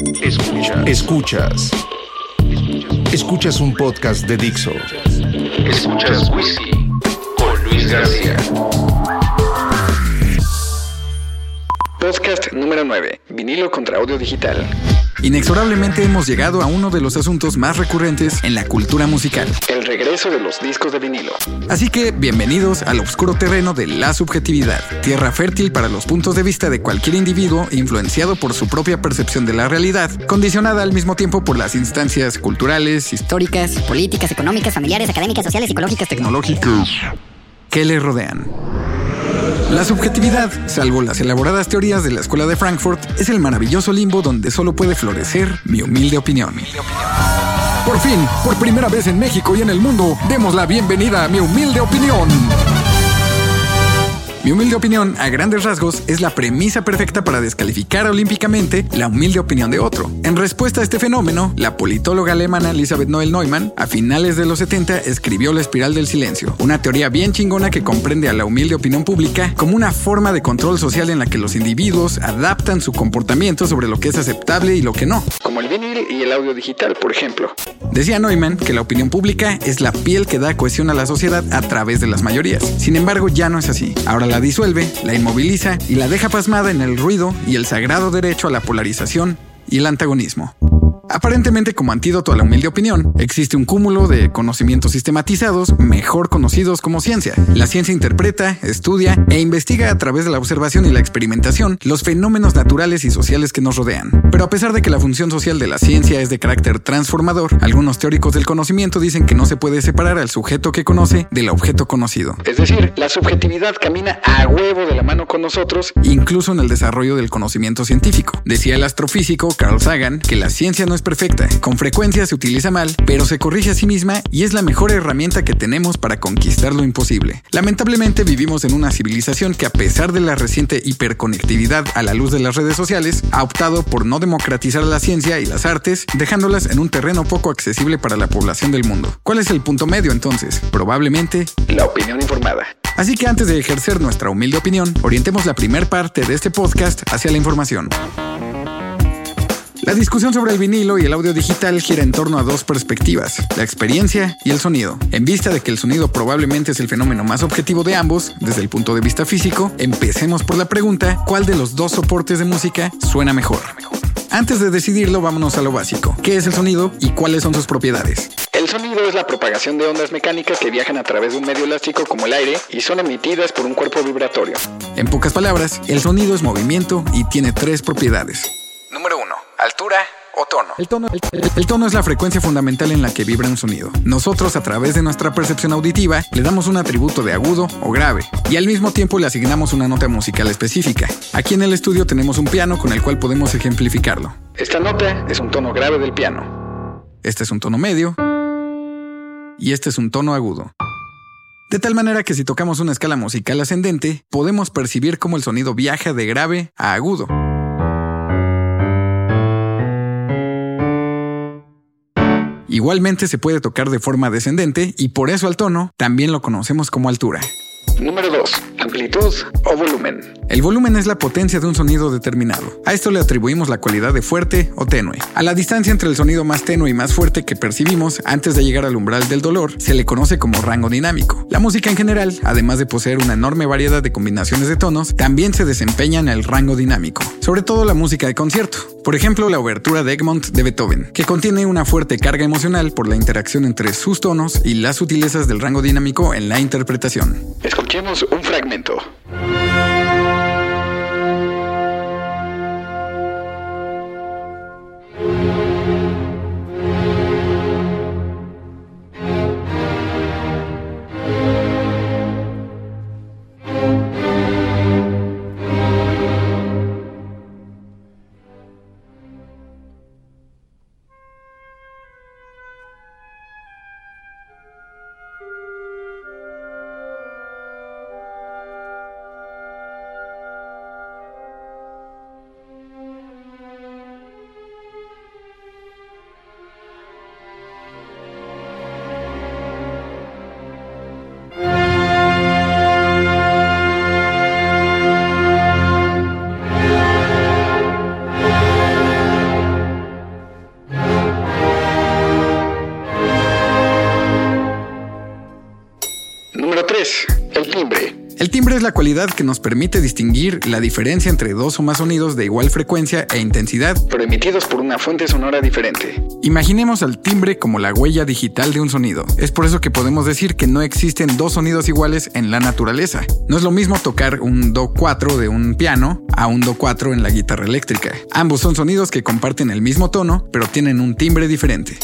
Escuchas. Escuchas. Escuchas un podcast de Dixo. Escuchas Whisky con Luis García. Podcast número 9. Vinilo contra audio digital. Inexorablemente hemos llegado a uno de los asuntos más recurrentes en la cultura musical. El regreso de los discos de vinilo. Así que bienvenidos al oscuro terreno de la subjetividad, tierra fértil para los puntos de vista de cualquier individuo influenciado por su propia percepción de la realidad, condicionada al mismo tiempo por las instancias culturales, históricas, políticas, económicas, familiares, académicas, sociales, psicológicas, tecnológicas que le rodean. La subjetividad, salvo las elaboradas teorías de la Escuela de Frankfurt, es el maravilloso limbo donde solo puede florecer mi humilde opinión. Por fin, por primera vez en México y en el mundo, demos la bienvenida a mi humilde opinión. Mi humilde opinión, a grandes rasgos, es la premisa perfecta para descalificar olímpicamente la humilde opinión de otro. En respuesta a este fenómeno, la politóloga alemana Elisabeth Noel Neumann, a finales de los 70, escribió La espiral del silencio, una teoría bien chingona que comprende a la humilde opinión pública como una forma de control social en la que los individuos adaptan su comportamiento sobre lo que es aceptable y lo que no. Como el vinil y el audio digital, por ejemplo. Decía Neumann que la opinión pública es la piel que da cohesión a la sociedad a través de las mayorías. Sin embargo, ya no es así. Ahora la disuelve, la inmoviliza y la deja pasmada en el ruido y el sagrado derecho a la polarización y el antagonismo. Aparentemente como antídoto a la humilde opinión, existe un cúmulo de conocimientos sistematizados, mejor conocidos como ciencia. La ciencia interpreta, estudia e investiga a través de la observación y la experimentación los fenómenos naturales y sociales que nos rodean. Pero a pesar de que la función social de la ciencia es de carácter transformador, algunos teóricos del conocimiento dicen que no se puede separar al sujeto que conoce del objeto conocido. Es decir, la subjetividad camina a huevo de la mano con nosotros, incluso en el desarrollo del conocimiento científico. Decía el astrofísico Carl Sagan que la ciencia no es perfecta, con frecuencia se utiliza mal, pero se corrige a sí misma y es la mejor herramienta que tenemos para conquistar lo imposible. Lamentablemente vivimos en una civilización que a pesar de la reciente hiperconectividad a la luz de las redes sociales, ha optado por no democratizar la ciencia y las artes, dejándolas en un terreno poco accesible para la población del mundo. ¿Cuál es el punto medio entonces? Probablemente la opinión informada. Así que antes de ejercer nuestra humilde opinión, orientemos la primer parte de este podcast hacia la información. La discusión sobre el vinilo y el audio digital gira en torno a dos perspectivas, la experiencia y el sonido. En vista de que el sonido probablemente es el fenómeno más objetivo de ambos, desde el punto de vista físico, empecemos por la pregunta, ¿cuál de los dos soportes de música suena mejor? Antes de decidirlo, vámonos a lo básico. ¿Qué es el sonido y cuáles son sus propiedades? El sonido es la propagación de ondas mecánicas que viajan a través de un medio elástico como el aire y son emitidas por un cuerpo vibratorio. En pocas palabras, el sonido es movimiento y tiene tres propiedades. Número 1 altura o tono. El tono, el, tono es la frecuencia fundamental en la que vibra un sonido. Nosotros, a través de nuestra percepción auditiva, le damos un atributo de agudo o grave y al mismo tiempo le asignamos una nota musical específica. Aquí en el estudio tenemos un piano con el cual podemos ejemplificarlo. Esta nota es un tono grave del piano. Este es un tono medio y este es un tono agudo. De tal manera que si tocamos una escala musical ascendente, podemos percibir cómo el sonido viaja de grave a agudo. Igualmente se puede tocar de forma descendente y por eso al tono también lo conocemos como altura. Número 2. Amplitud o volumen. El volumen es la potencia de un sonido determinado. A esto le atribuimos la cualidad de fuerte o tenue. A la distancia entre el sonido más tenue y más fuerte que percibimos antes de llegar al umbral del dolor se le conoce como rango dinámico. La música en general, además de poseer una enorme variedad de combinaciones de tonos, también se desempeña en el rango dinámico, sobre todo la música de concierto. Por ejemplo, la obertura de Egmont de Beethoven, que contiene una fuerte carga emocional por la interacción entre sus tonos y las sutilezas del rango dinámico en la interpretación. Escuchemos un fragmento. El es la cualidad que nos permite distinguir la diferencia entre dos o más sonidos de igual frecuencia e intensidad, pero emitidos por una fuente sonora diferente. Imaginemos al timbre como la huella digital de un sonido. Es por eso que podemos decir que no existen dos sonidos iguales en la naturaleza. No es lo mismo tocar un Do 4 de un piano a un Do 4 en la guitarra eléctrica. Ambos son sonidos que comparten el mismo tono, pero tienen un timbre diferente.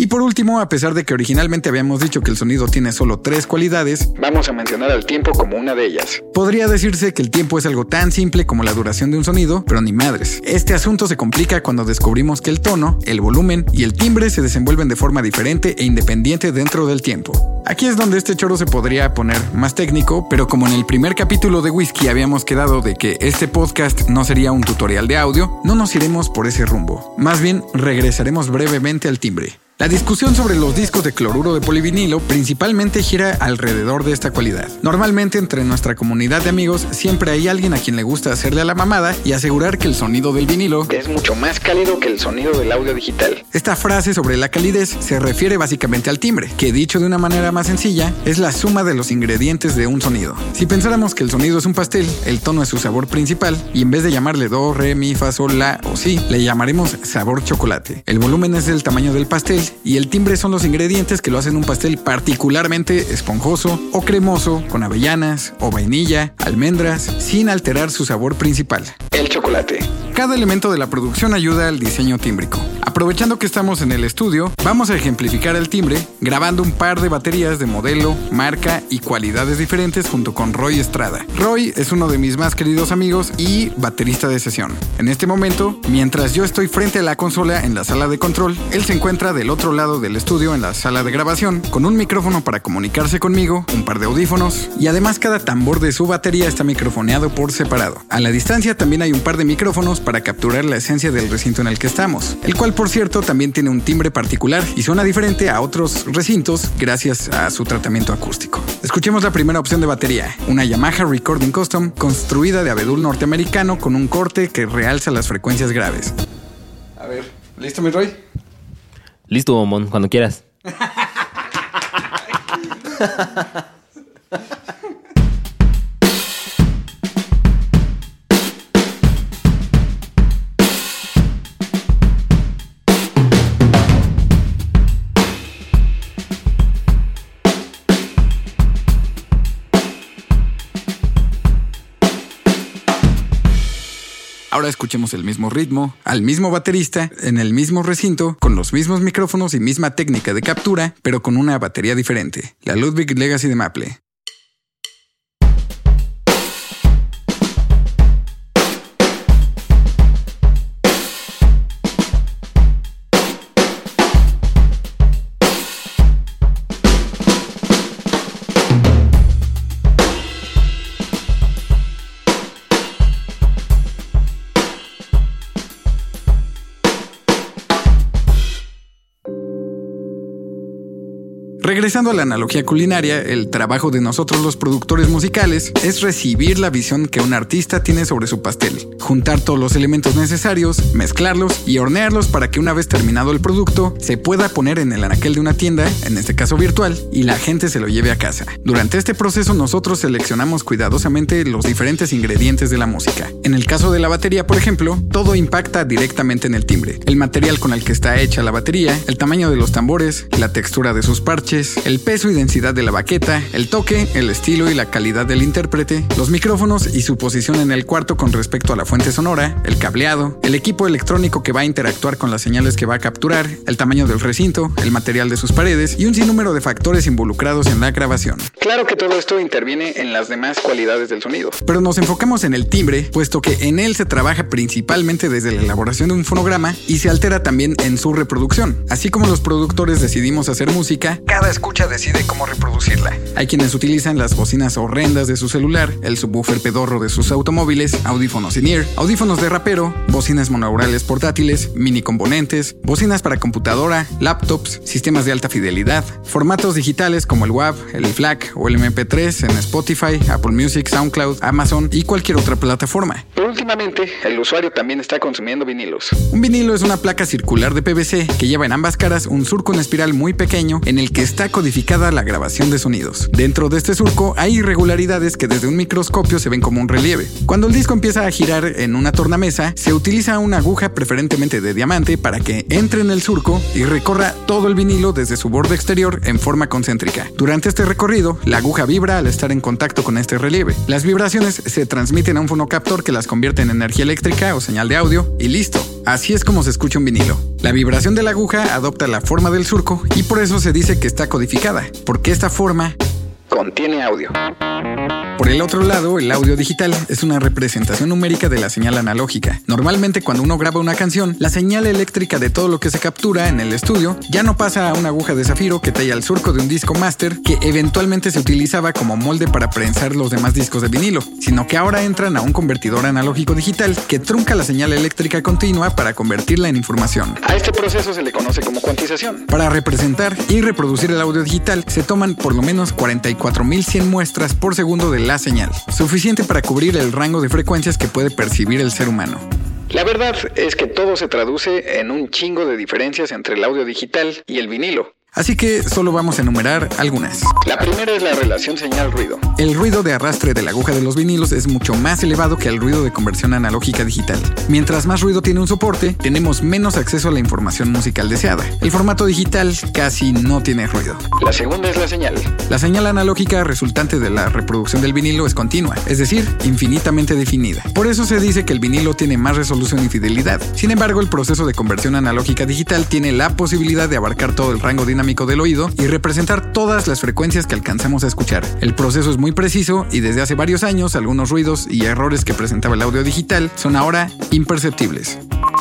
Y por último, a pesar de que originalmente habíamos dicho que el sonido tiene solo tres cualidades, vamos a mencionar al tiempo como una de ellas. Podría decirse que el tiempo es algo tan simple como la duración de un sonido, pero ni madres. Este asunto se complica cuando descubrimos que el tono, el volumen y el timbre se desenvuelven de forma diferente e independiente dentro del tiempo. Aquí es donde este choro se podría poner más técnico, pero como en el primer capítulo de Whisky habíamos quedado de que este podcast no sería un tutorial de audio, no nos iremos por ese rumbo. Más bien, regresaremos brevemente al timbre. La discusión sobre los discos de cloruro de polivinilo principalmente gira alrededor de esta cualidad. Normalmente entre nuestra comunidad de amigos siempre hay alguien a quien le gusta hacerle a la mamada y asegurar que el sonido del vinilo es mucho más cálido que el sonido del audio digital. Esta frase sobre la calidez se refiere básicamente al timbre, que dicho de una manera más sencilla es la suma de los ingredientes de un sonido. Si pensáramos que el sonido es un pastel, el tono es su sabor principal y en vez de llamarle do, re, mi, fa, sol, la o si, le llamaremos sabor chocolate. El volumen es el tamaño del pastel y el timbre son los ingredientes que lo hacen un pastel particularmente esponjoso o cremoso con avellanas o vainilla, almendras, sin alterar su sabor principal. El chocolate. Cada elemento de la producción ayuda al diseño tímbrico. Aprovechando que estamos en el estudio, vamos a ejemplificar el timbre grabando un par de baterías de modelo, marca y cualidades diferentes junto con Roy Estrada. Roy es uno de mis más queridos amigos y baterista de sesión. En este momento, mientras yo estoy frente a la consola en la sala de control, él se encuentra del otro lado del estudio en la sala de grabación con un micrófono para comunicarse conmigo, un par de audífonos y además cada tambor de su batería está microfoneado por separado. A la distancia también hay un par de micrófonos para capturar la esencia del recinto en el que estamos, el cual por cierto también tiene un timbre particular y suena diferente a otros recintos gracias a su tratamiento acústico. Escuchemos la primera opción de batería, una Yamaha Recording Custom construida de abedul norteamericano con un corte que realza las frecuencias graves. A ver, ¿listo mi Roy? Listo, bombón, cuando quieras. Escuchemos el mismo ritmo, al mismo baterista, en el mismo recinto, con los mismos micrófonos y misma técnica de captura, pero con una batería diferente, la Ludwig Legacy de Maple. Regresando la analogía culinaria, el trabajo de nosotros los productores musicales es recibir la visión que un artista tiene sobre su pastel, juntar todos los elementos necesarios, mezclarlos y hornearlos para que una vez terminado el producto se pueda poner en el anaquel de una tienda, en este caso virtual, y la gente se lo lleve a casa. Durante este proceso nosotros seleccionamos cuidadosamente los diferentes ingredientes de la música. En el caso de la batería, por ejemplo, todo impacta directamente en el timbre, el material con el que está hecha la batería, el tamaño de los tambores, la textura de sus parches, el peso y densidad de la baqueta, el toque, el estilo y la calidad del intérprete, los micrófonos y su posición en el cuarto con respecto a la fuente sonora, el cableado, el equipo electrónico que va a interactuar con las señales que va a capturar, el tamaño del recinto, el material de sus paredes y un sinnúmero de factores involucrados en la grabación. Claro que todo esto interviene en las demás cualidades del sonido. Pero nos enfocamos en el timbre, puesto que en él se trabaja principalmente desde la elaboración de un fonograma y se altera también en su reproducción. Así como los productores decidimos hacer música, cada escucha decide cómo reproducirla. Hay quienes utilizan las bocinas horrendas de su celular, el subwoofer pedorro de sus automóviles, audífonos in-ear, audífonos de rapero, bocinas monourales portátiles, mini componentes, bocinas para computadora, laptops, sistemas de alta fidelidad, formatos digitales como el WAV, el FLAC o el MP3 en Spotify, Apple Music, SoundCloud, Amazon y cualquier otra plataforma. Pero últimamente, el usuario también está consumiendo vinilos. Un vinilo es una placa circular de PVC que lleva en ambas caras un surco en espiral muy pequeño en el que está codificada la grabación de sonidos. Dentro de este surco hay irregularidades que desde un microscopio se ven como un relieve. Cuando el disco empieza a girar en una tornamesa, se utiliza una aguja preferentemente de diamante para que entre en el surco y recorra todo el vinilo desde su borde exterior en forma concéntrica. Durante este recorrido, la aguja vibra al estar en contacto con este relieve. Las vibraciones se transmiten a un fonocaptor que las convierte en energía eléctrica o señal de audio y listo. Así es como se escucha un vinilo. La vibración de la aguja adopta la forma del surco y por eso se dice que está codificada, porque esta forma Contiene audio. Por el otro lado, el audio digital es una representación numérica de la señal analógica. Normalmente cuando uno graba una canción, la señal eléctrica de todo lo que se captura en el estudio ya no pasa a una aguja de zafiro que talla el surco de un disco máster que eventualmente se utilizaba como molde para prensar los demás discos de vinilo, sino que ahora entran a un convertidor analógico digital que trunca la señal eléctrica continua para convertirla en información. A este proceso se le conoce como cuantización. Para representar y reproducir el audio digital se toman por lo menos 44.100 muestras por segundo de la señal, suficiente para cubrir el rango de frecuencias que puede percibir el ser humano. La verdad es que todo se traduce en un chingo de diferencias entre el audio digital y el vinilo. Así que solo vamos a enumerar algunas. La primera es la relación señal-ruido. El ruido de arrastre de la aguja de los vinilos es mucho más elevado que el ruido de conversión analógica digital. Mientras más ruido tiene un soporte, tenemos menos acceso a la información musical deseada. El formato digital casi no tiene ruido. La segunda es la señal. La señal analógica resultante de la reproducción del vinilo es continua, es decir, infinitamente definida. Por eso se dice que el vinilo tiene más resolución y fidelidad. Sin embargo, el proceso de conversión analógica digital tiene la posibilidad de abarcar todo el rango dinámico del oído y representar todas las frecuencias que alcanzamos a escuchar. El proceso es muy preciso y desde hace varios años algunos ruidos y errores que presentaba el audio digital son ahora imperceptibles.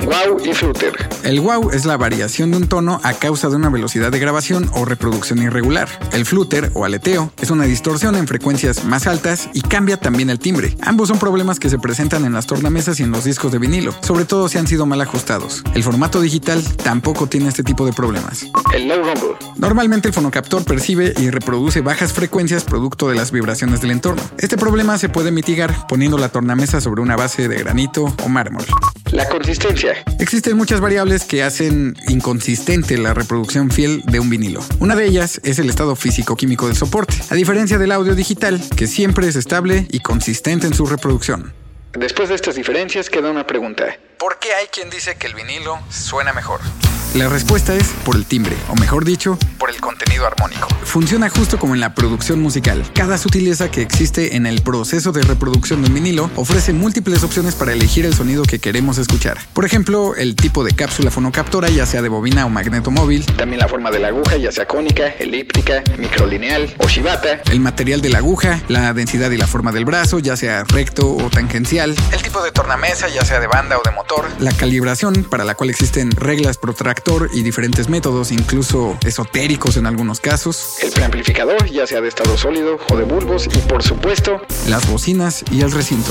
Wow y flutter. El wow es la variación de un tono a causa de una velocidad de grabación o reproducción irregular. El flutter o aleteo es una distorsión en frecuencias más altas y cambia también el timbre. Ambos son problemas que se presentan en las tornamesas y en los discos de vinilo, sobre todo si han sido mal ajustados. El formato digital tampoco tiene este tipo de problemas. El low rumble. Normalmente el fonocaptor percibe y reproduce bajas frecuencias producto de las vibraciones del entorno. Este problema se puede mitigar poniendo la tornamesa sobre una base de granito o mármol. La consistencia. Existen muchas variables que hacen inconsistente la reproducción fiel de un vinilo. Una de ellas es el estado físico-químico del soporte, a diferencia del audio digital, que siempre es estable y consistente en su reproducción. Después de estas diferencias queda una pregunta. ¿Por qué hay quien dice que el vinilo suena mejor? La respuesta es por el timbre, o mejor dicho, por el contenido armónico. Funciona justo como en la producción musical. Cada sutileza que existe en el proceso de reproducción de un vinilo ofrece múltiples opciones para elegir el sonido que queremos escuchar. Por ejemplo, el tipo de cápsula fonocaptora, ya sea de bobina o magneto móvil, También la forma de la aguja, ya sea cónica, elíptica, microlineal o shibata. el material de la aguja, la densidad y la forma del brazo, ya sea recto o tangencial, el tipo de tornamesa, ya sea de banda o de motor, la calibración, para la cual existen reglas protractor y diferentes métodos, incluso esotéricos en algunos casos, El preamplificador, ya sea de estado sólido o de bulbos. Y por supuesto, las bocinas y el recinto.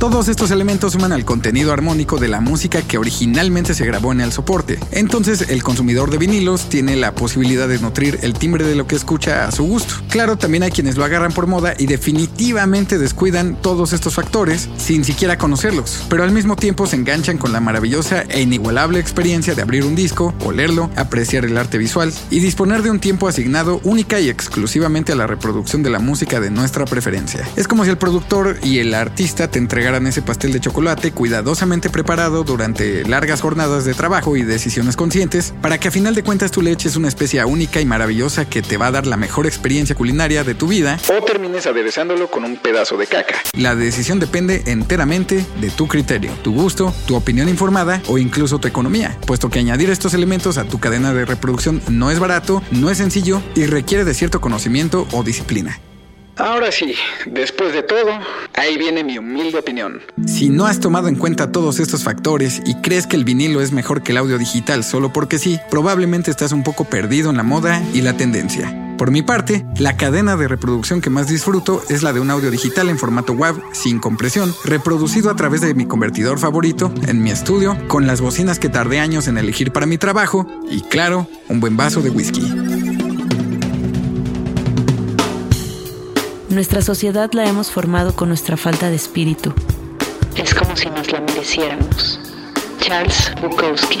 Todos estos elementos suman al contenido armónico de la música que originalmente se grabó en el soporte. Entonces, el consumidor de vinilos tiene la posibilidad de nutrir el timbre de lo que escucha a su gusto. Claro, también hay quienes lo agarran por moda y definitivamente descuidan todos estos factores sin siquiera conocerlos, pero al mismo tiempo se enganchan con la maravillosa e inigualable experiencia de abrir un disco, olerlo, apreciar el arte visual y disponer de un tiempo asignado única y exclusivamente a la reproducción de la música de nuestra preferencia. Es como si el productor y el artista te entregaran ese pastel de chocolate cuidadosamente preparado durante largas jornadas de trabajo y decisiones conscientes para que a final de cuentas tú le eches una especia única y maravillosa que te va a dar la mejor experiencia culinaria de tu vida. o termines aderezándolo con un pedazo de caca. La decisión depende enteramente de tu criterio, tu gusto, tu opinión informada o incluso tu economía, puesto que añadir estos elementos a tu cadena de reproducción no es barato, no es sencillo y requiere de cierto conocimiento o disciplina. Ahora sí, después de todo, ahí viene mi humilde opinión. Si no has tomado en cuenta todos estos factores y crees que el vinilo es mejor que el audio digital solo porque sí, probablemente estás un poco perdido en la moda y la tendencia. Por mi parte, la cadena de reproducción que más disfruto es la de un audio digital en formato WAV sin compresión, reproducido a través de mi convertidor favorito en mi estudio, con las bocinas que tardé años en elegir para mi trabajo y, claro, un buen vaso de whisky. Nuestra sociedad la hemos formado con nuestra falta de espíritu. Es como si nos la mereciéramos. Charles Bukowski.